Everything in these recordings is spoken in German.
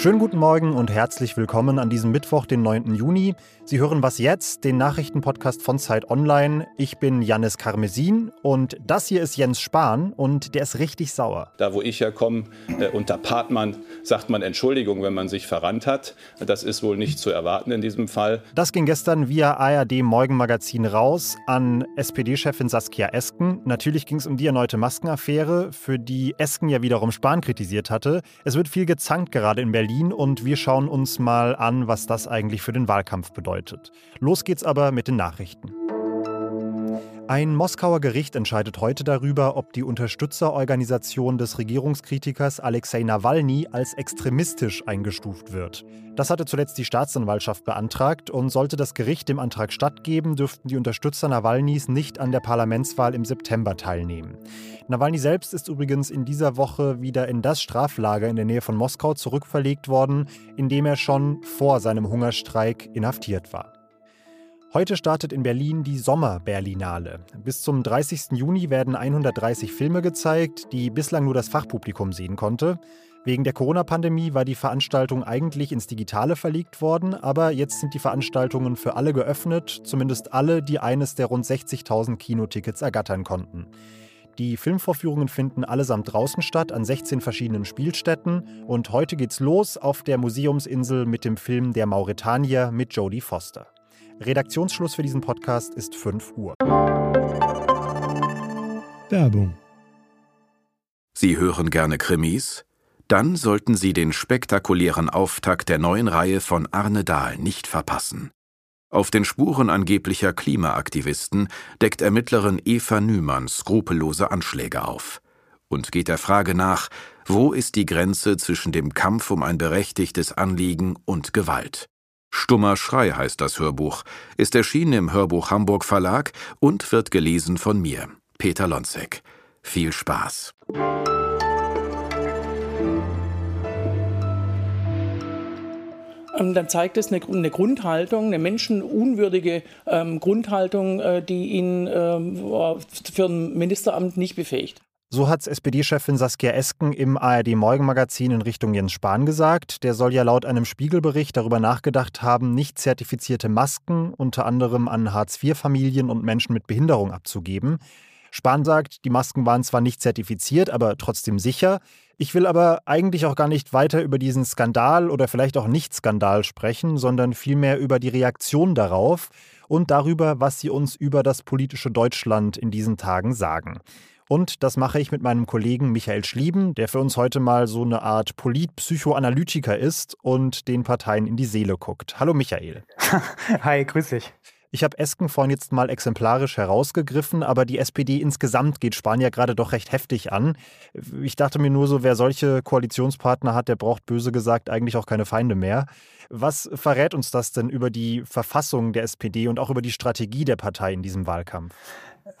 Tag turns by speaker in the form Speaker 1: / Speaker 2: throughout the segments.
Speaker 1: Schönen guten Morgen und herzlich willkommen an diesem Mittwoch, den 9. Juni. Sie hören Was jetzt, den Nachrichtenpodcast von Zeit Online. Ich bin Jannis Karmesin und das hier ist Jens Spahn und der ist richtig sauer.
Speaker 2: Da, wo ich herkomme, äh, unter Partmann, sagt man Entschuldigung, wenn man sich verrannt hat. Das ist wohl nicht zu erwarten in diesem Fall.
Speaker 1: Das ging gestern via ARD Morgenmagazin raus an SPD-Chefin Saskia Esken. Natürlich ging es um die erneute Maskenaffäre, für die Esken ja wiederum Spahn kritisiert hatte. Es wird viel gezankt gerade in Berlin. Berlin und wir schauen uns mal an, was das eigentlich für den Wahlkampf bedeutet. Los geht's aber mit den Nachrichten. Ein Moskauer Gericht entscheidet heute darüber, ob die Unterstützerorganisation des Regierungskritikers Alexei Nawalny als extremistisch eingestuft wird. Das hatte zuletzt die Staatsanwaltschaft beantragt und sollte das Gericht dem Antrag stattgeben, dürften die Unterstützer Nawalnys nicht an der Parlamentswahl im September teilnehmen. Nawalny selbst ist übrigens in dieser Woche wieder in das Straflager in der Nähe von Moskau zurückverlegt worden, in dem er schon vor seinem Hungerstreik inhaftiert war. Heute startet in Berlin die Sommer-Berlinale. Bis zum 30. Juni werden 130 Filme gezeigt, die bislang nur das Fachpublikum sehen konnte. Wegen der Corona-Pandemie war die Veranstaltung eigentlich ins Digitale verlegt worden, aber jetzt sind die Veranstaltungen für alle geöffnet, zumindest alle, die eines der rund 60.000 Kinotickets ergattern konnten. Die Filmvorführungen finden allesamt draußen statt, an 16 verschiedenen Spielstätten. Und heute geht's los auf der Museumsinsel mit dem Film Der Mauretanier mit Jodie Foster. Redaktionsschluss für diesen Podcast ist 5 Uhr.
Speaker 3: Werbung. Sie hören gerne Krimis? Dann sollten Sie den spektakulären Auftakt der neuen Reihe von Arne Dahl nicht verpassen. Auf den Spuren angeblicher Klimaaktivisten deckt Ermittlerin Eva Nümann skrupellose Anschläge auf und geht der Frage nach, wo ist die Grenze zwischen dem Kampf um ein berechtigtes Anliegen und Gewalt. Stummer Schrei heißt das Hörbuch, ist erschienen im Hörbuch Hamburg Verlag und wird gelesen von mir, Peter Lonzek. Viel Spaß.
Speaker 4: Ähm, dann zeigt es eine, Grundhaltung, eine menschenunwürdige ähm, Grundhaltung, äh, die ihn ähm, für ein Ministeramt nicht befähigt.
Speaker 1: So hat SPD-Chefin Saskia Esken im ARD-Morgenmagazin in Richtung Jens Spahn gesagt. Der soll ja laut einem Spiegelbericht darüber nachgedacht haben, nicht zertifizierte Masken unter anderem an Hartz-IV-Familien und Menschen mit Behinderung abzugeben. Spahn sagt, die Masken waren zwar nicht zertifiziert, aber trotzdem sicher. Ich will aber eigentlich auch gar nicht weiter über diesen Skandal oder vielleicht auch Nicht-Skandal sprechen, sondern vielmehr über die Reaktion darauf und darüber, was sie uns über das politische Deutschland in diesen Tagen sagen. Und das mache ich mit meinem Kollegen Michael Schlieben, der für uns heute mal so eine Art Polit-Psychoanalytiker ist und den Parteien in die Seele guckt. Hallo Michael.
Speaker 5: Hi, grüß dich.
Speaker 1: Ich habe Esken vorhin jetzt mal exemplarisch herausgegriffen, aber die SPD insgesamt geht ja gerade doch recht heftig an. Ich dachte mir nur so, wer solche Koalitionspartner hat, der braucht böse gesagt eigentlich auch keine Feinde mehr. Was verrät uns das denn über die Verfassung der SPD und auch über die Strategie der Partei in diesem Wahlkampf?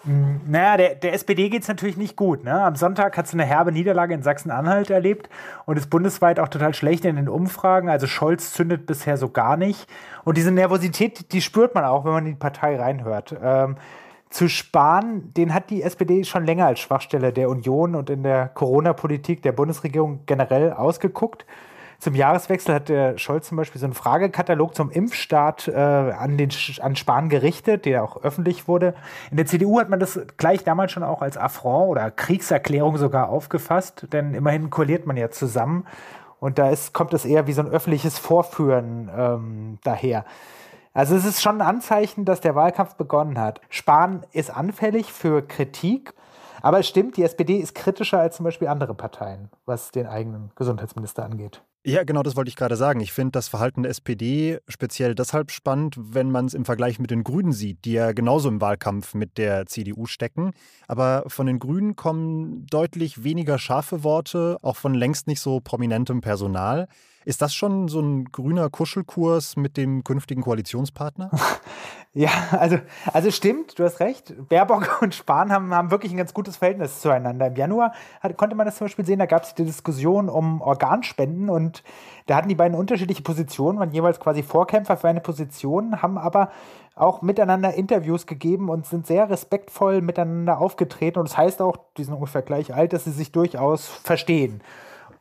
Speaker 5: Hm, naja, der, der SPD geht es natürlich nicht gut. Ne? Am Sonntag hat es eine herbe Niederlage in Sachsen-Anhalt erlebt und ist bundesweit auch total schlecht in den Umfragen. Also Scholz zündet bisher so gar nicht. Und diese Nervosität, die spürt man auch, wenn man in die Partei reinhört. Ähm, zu sparen, den hat die SPD schon länger als Schwachstelle der Union und in der Corona-Politik der Bundesregierung generell ausgeguckt. Zum Jahreswechsel hat der Scholz zum Beispiel so einen Fragekatalog zum Impfstart äh, an, den, an Spahn gerichtet, der auch öffentlich wurde. In der CDU hat man das gleich damals schon auch als Affront oder Kriegserklärung sogar aufgefasst, denn immerhin koaliert man ja zusammen. Und da ist, kommt es eher wie so ein öffentliches Vorführen ähm, daher. Also es ist schon ein Anzeichen, dass der Wahlkampf begonnen hat. Spahn ist anfällig für Kritik aber es stimmt, die SPD ist kritischer als zum Beispiel andere Parteien, was den eigenen Gesundheitsminister angeht.
Speaker 1: Ja, genau das wollte ich gerade sagen. Ich finde das Verhalten der SPD speziell deshalb spannend, wenn man es im Vergleich mit den Grünen sieht, die ja genauso im Wahlkampf mit der CDU stecken. Aber von den Grünen kommen deutlich weniger scharfe Worte, auch von längst nicht so prominentem Personal. Ist das schon so ein grüner Kuschelkurs mit dem künftigen Koalitionspartner?
Speaker 5: Ja, also, also stimmt, du hast recht. Baerbock und Spahn haben, haben wirklich ein ganz gutes Verhältnis zueinander. Im Januar hat, konnte man das zum Beispiel sehen, da gab es die Diskussion um Organspenden und da hatten die beiden unterschiedliche Positionen, waren jeweils quasi Vorkämpfer für eine Position, haben aber auch miteinander Interviews gegeben und sind sehr respektvoll miteinander aufgetreten. Und das heißt auch, die sind ungefähr gleich alt, dass sie sich durchaus verstehen.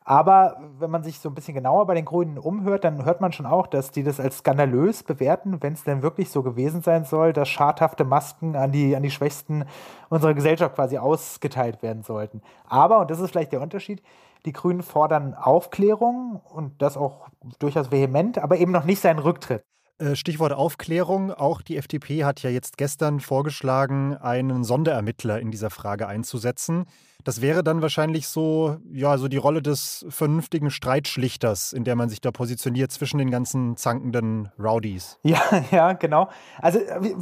Speaker 5: Aber wenn man sich so ein bisschen genauer bei den Grünen umhört, dann hört man schon auch, dass die das als skandalös bewerten, wenn es denn wirklich so gewesen sein soll, dass schadhafte Masken an die, an die Schwächsten unserer Gesellschaft quasi ausgeteilt werden sollten. Aber, und das ist vielleicht der Unterschied, die Grünen fordern Aufklärung und das auch durchaus vehement, aber eben noch nicht seinen Rücktritt.
Speaker 1: Äh, Stichwort Aufklärung. Auch die FDP hat ja jetzt gestern vorgeschlagen, einen Sonderermittler in dieser Frage einzusetzen. Das wäre dann wahrscheinlich so, ja, so die Rolle des vernünftigen Streitschlichters, in der man sich da positioniert zwischen den ganzen zankenden Rowdies.
Speaker 5: Ja, ja, genau. Also,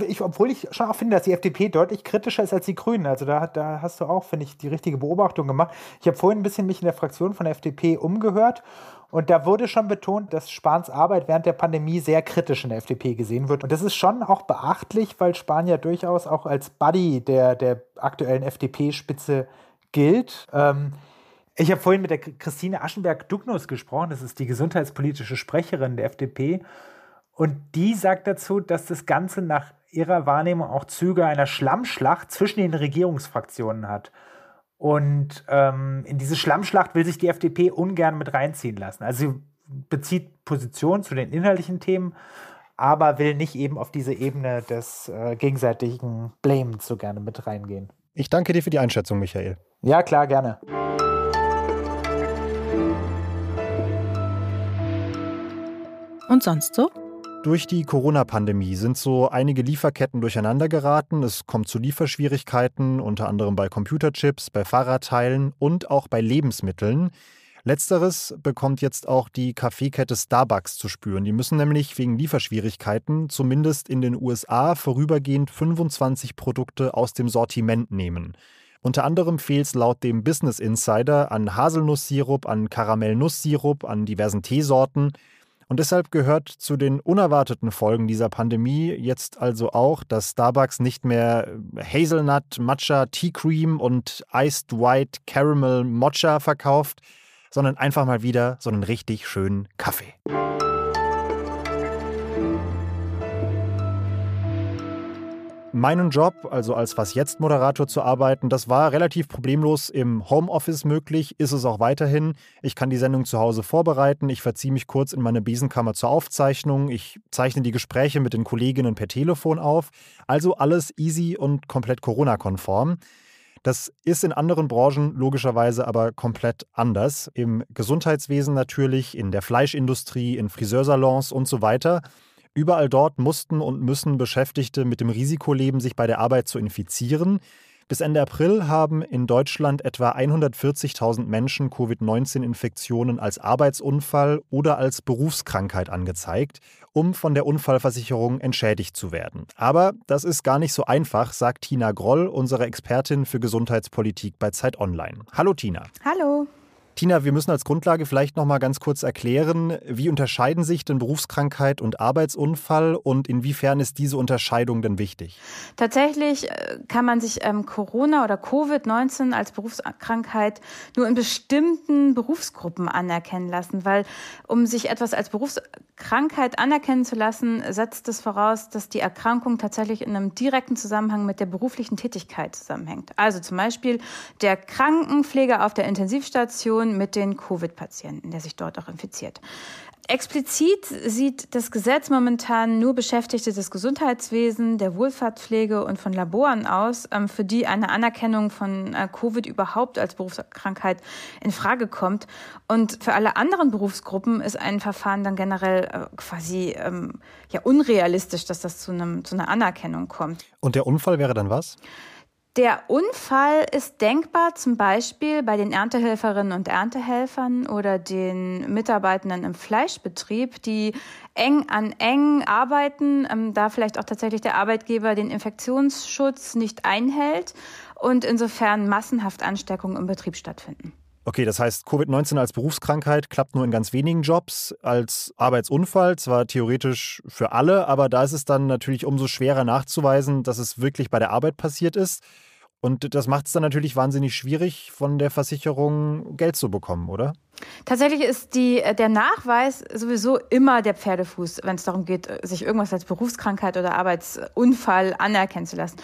Speaker 5: ich, obwohl ich schon auch finde, dass die FDP deutlich kritischer ist als die Grünen. Also, da, da hast du auch, finde ich, die richtige Beobachtung gemacht. Ich habe vorhin ein bisschen mich in der Fraktion von der FDP umgehört und da wurde schon betont, dass Spahns Arbeit während der Pandemie sehr kritisch in der FDP gesehen wird. Und das ist schon auch beachtlich, weil Spahn ja durchaus auch als Buddy der, der aktuellen FDP-Spitze gilt. Ähm, ich habe vorhin mit der Christine Aschenberg-Dugnus gesprochen, das ist die gesundheitspolitische Sprecherin der FDP. Und die sagt dazu, dass das Ganze nach ihrer Wahrnehmung auch Züge einer Schlammschlacht zwischen den Regierungsfraktionen hat. Und ähm, in diese Schlammschlacht will sich die FDP ungern mit reinziehen lassen. Also sie bezieht Position zu den inhaltlichen Themen, aber will nicht eben auf diese Ebene des äh, gegenseitigen Blames so gerne mit reingehen.
Speaker 1: Ich danke dir für die Einschätzung, Michael.
Speaker 5: Ja, klar, gerne.
Speaker 6: Und sonst so?
Speaker 1: Durch die Corona-Pandemie sind so einige Lieferketten durcheinander geraten. Es kommt zu Lieferschwierigkeiten, unter anderem bei Computerchips, bei Fahrradteilen und auch bei Lebensmitteln. Letzteres bekommt jetzt auch die Kaffeekette Starbucks zu spüren. Die müssen nämlich wegen Lieferschwierigkeiten zumindest in den USA vorübergehend 25 Produkte aus dem Sortiment nehmen. Unter anderem fehlt es laut dem Business Insider an Haselnusssirup, an Karamellnusssirup, an diversen Teesorten. Und deshalb gehört zu den unerwarteten Folgen dieser Pandemie jetzt also auch, dass Starbucks nicht mehr Hazelnut, Matcha, Tea Cream und Iced White Caramel Mocha verkauft, sondern einfach mal wieder so einen richtig schönen Kaffee. Meinen Job, also als Was jetzt Moderator zu arbeiten, das war relativ problemlos im Homeoffice möglich, ist es auch weiterhin. Ich kann die Sendung zu Hause vorbereiten, ich verziehe mich kurz in meine Besenkammer zur Aufzeichnung, ich zeichne die Gespräche mit den Kolleginnen per Telefon auf. Also alles easy und komplett Corona-konform. Das ist in anderen Branchen logischerweise aber komplett anders. Im Gesundheitswesen natürlich, in der Fleischindustrie, in Friseursalons und so weiter. Überall dort mussten und müssen Beschäftigte mit dem Risiko leben, sich bei der Arbeit zu infizieren. Bis Ende April haben in Deutschland etwa 140.000 Menschen Covid-19-Infektionen als Arbeitsunfall oder als Berufskrankheit angezeigt, um von der Unfallversicherung entschädigt zu werden. Aber das ist gar nicht so einfach, sagt Tina Groll, unsere Expertin für Gesundheitspolitik bei Zeit Online. Hallo Tina.
Speaker 6: Hallo.
Speaker 1: Tina, wir müssen als Grundlage vielleicht noch mal ganz kurz erklären, wie unterscheiden sich denn Berufskrankheit und Arbeitsunfall und inwiefern ist diese Unterscheidung denn wichtig?
Speaker 6: Tatsächlich äh, kann man sich ähm, Corona oder Covid-19 als Berufskrankheit nur in bestimmten Berufsgruppen anerkennen lassen, weil um sich etwas als Berufskrankheit anerkennen zu lassen, setzt es voraus, dass die Erkrankung tatsächlich in einem direkten Zusammenhang mit der beruflichen Tätigkeit zusammenhängt. Also zum Beispiel der Krankenpfleger auf der Intensivstation Kommunikation mit den Covid-Patienten, der sich dort auch infiziert. Explizit sieht das Gesetz momentan nur Beschäftigte des Gesundheitswesens, der Wohlfahrtspflege und von Laboren aus, ähm, für die eine Anerkennung von äh, Covid überhaupt als Berufskrankheit in Frage kommt. Und für alle anderen Berufsgruppen ist ein Verfahren dann generell äh, quasi ähm, ja unrealistisch, dass das zu, einem, zu einer Anerkennung kommt.
Speaker 1: Und der Unfall wäre dann was?
Speaker 6: Der Unfall ist denkbar zum Beispiel bei den Erntehelferinnen und Erntehelfern oder den Mitarbeitenden im Fleischbetrieb, die eng an eng arbeiten, ähm, da vielleicht auch tatsächlich der Arbeitgeber den Infektionsschutz nicht einhält und insofern massenhaft Ansteckungen im Betrieb stattfinden.
Speaker 1: Okay, das heißt, Covid-19 als Berufskrankheit klappt nur in ganz wenigen Jobs, als Arbeitsunfall zwar theoretisch für alle, aber da ist es dann natürlich umso schwerer nachzuweisen, dass es wirklich bei der Arbeit passiert ist. Und das macht es dann natürlich wahnsinnig schwierig, von der Versicherung Geld zu bekommen, oder?
Speaker 6: Tatsächlich ist die, äh, der Nachweis sowieso immer der Pferdefuß, wenn es darum geht, äh, sich irgendwas als Berufskrankheit oder Arbeitsunfall anerkennen zu lassen.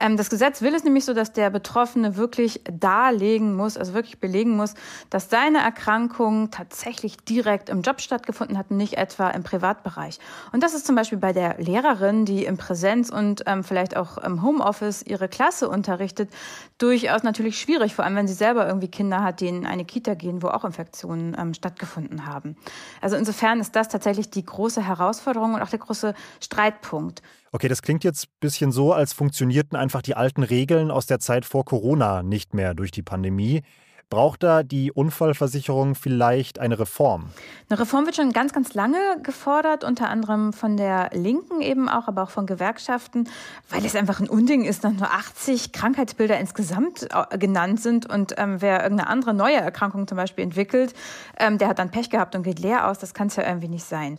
Speaker 6: Ähm, das Gesetz will es nämlich so, dass der Betroffene wirklich darlegen muss, also wirklich belegen muss, dass seine Erkrankung tatsächlich direkt im Job stattgefunden hat nicht etwa im Privatbereich. Und das ist zum Beispiel bei der Lehrerin, die im Präsenz und ähm, vielleicht auch im Homeoffice ihre Klasse unterrichtet, durchaus natürlich schwierig, vor allem wenn sie selber irgendwie Kinder hat, die in eine Kita gehen, wo auch Infektionen ähm, stattgefunden haben. Also insofern ist das tatsächlich die große Herausforderung und auch der große Streitpunkt.
Speaker 1: Okay, das klingt jetzt ein bisschen so, als funktionierten einfach die alten Regeln aus der Zeit vor Corona nicht mehr durch die Pandemie. Braucht da die Unfallversicherung vielleicht eine Reform?
Speaker 6: Eine Reform wird schon ganz, ganz lange gefordert, unter anderem von der Linken eben auch, aber auch von Gewerkschaften, weil es einfach ein Unding ist, dass nur 80 Krankheitsbilder insgesamt äh, genannt sind und ähm, wer irgendeine andere neue Erkrankung zum Beispiel entwickelt, ähm, der hat dann Pech gehabt und geht leer aus. Das kann es ja irgendwie nicht sein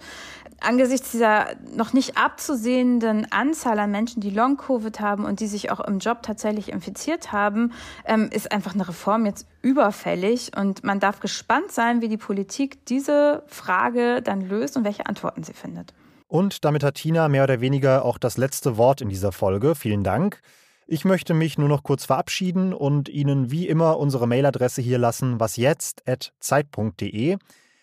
Speaker 6: angesichts dieser noch nicht abzusehenden Anzahl an Menschen, die Long-Covid haben und die sich auch im Job tatsächlich infiziert haben, ähm, ist einfach eine Reform jetzt überfällig. Und man darf gespannt sein, wie die Politik diese Frage dann löst und welche Antworten sie findet.
Speaker 1: Und damit hat Tina mehr oder weniger auch das letzte Wort in dieser Folge. Vielen Dank. Ich möchte mich nur noch kurz verabschieden und Ihnen wie immer unsere Mailadresse hier lassen, wasjetzt.zeit.de.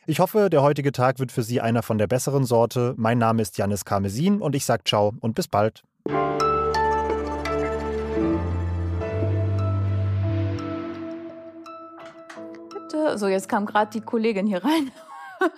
Speaker 1: Ich hoffe, der heutige Tag wird für Sie einer von der besseren Sorte. Mein Name ist Janis Karmesin und ich sage ciao und bis bald.
Speaker 6: So, jetzt kam gerade die Kollegin hier rein.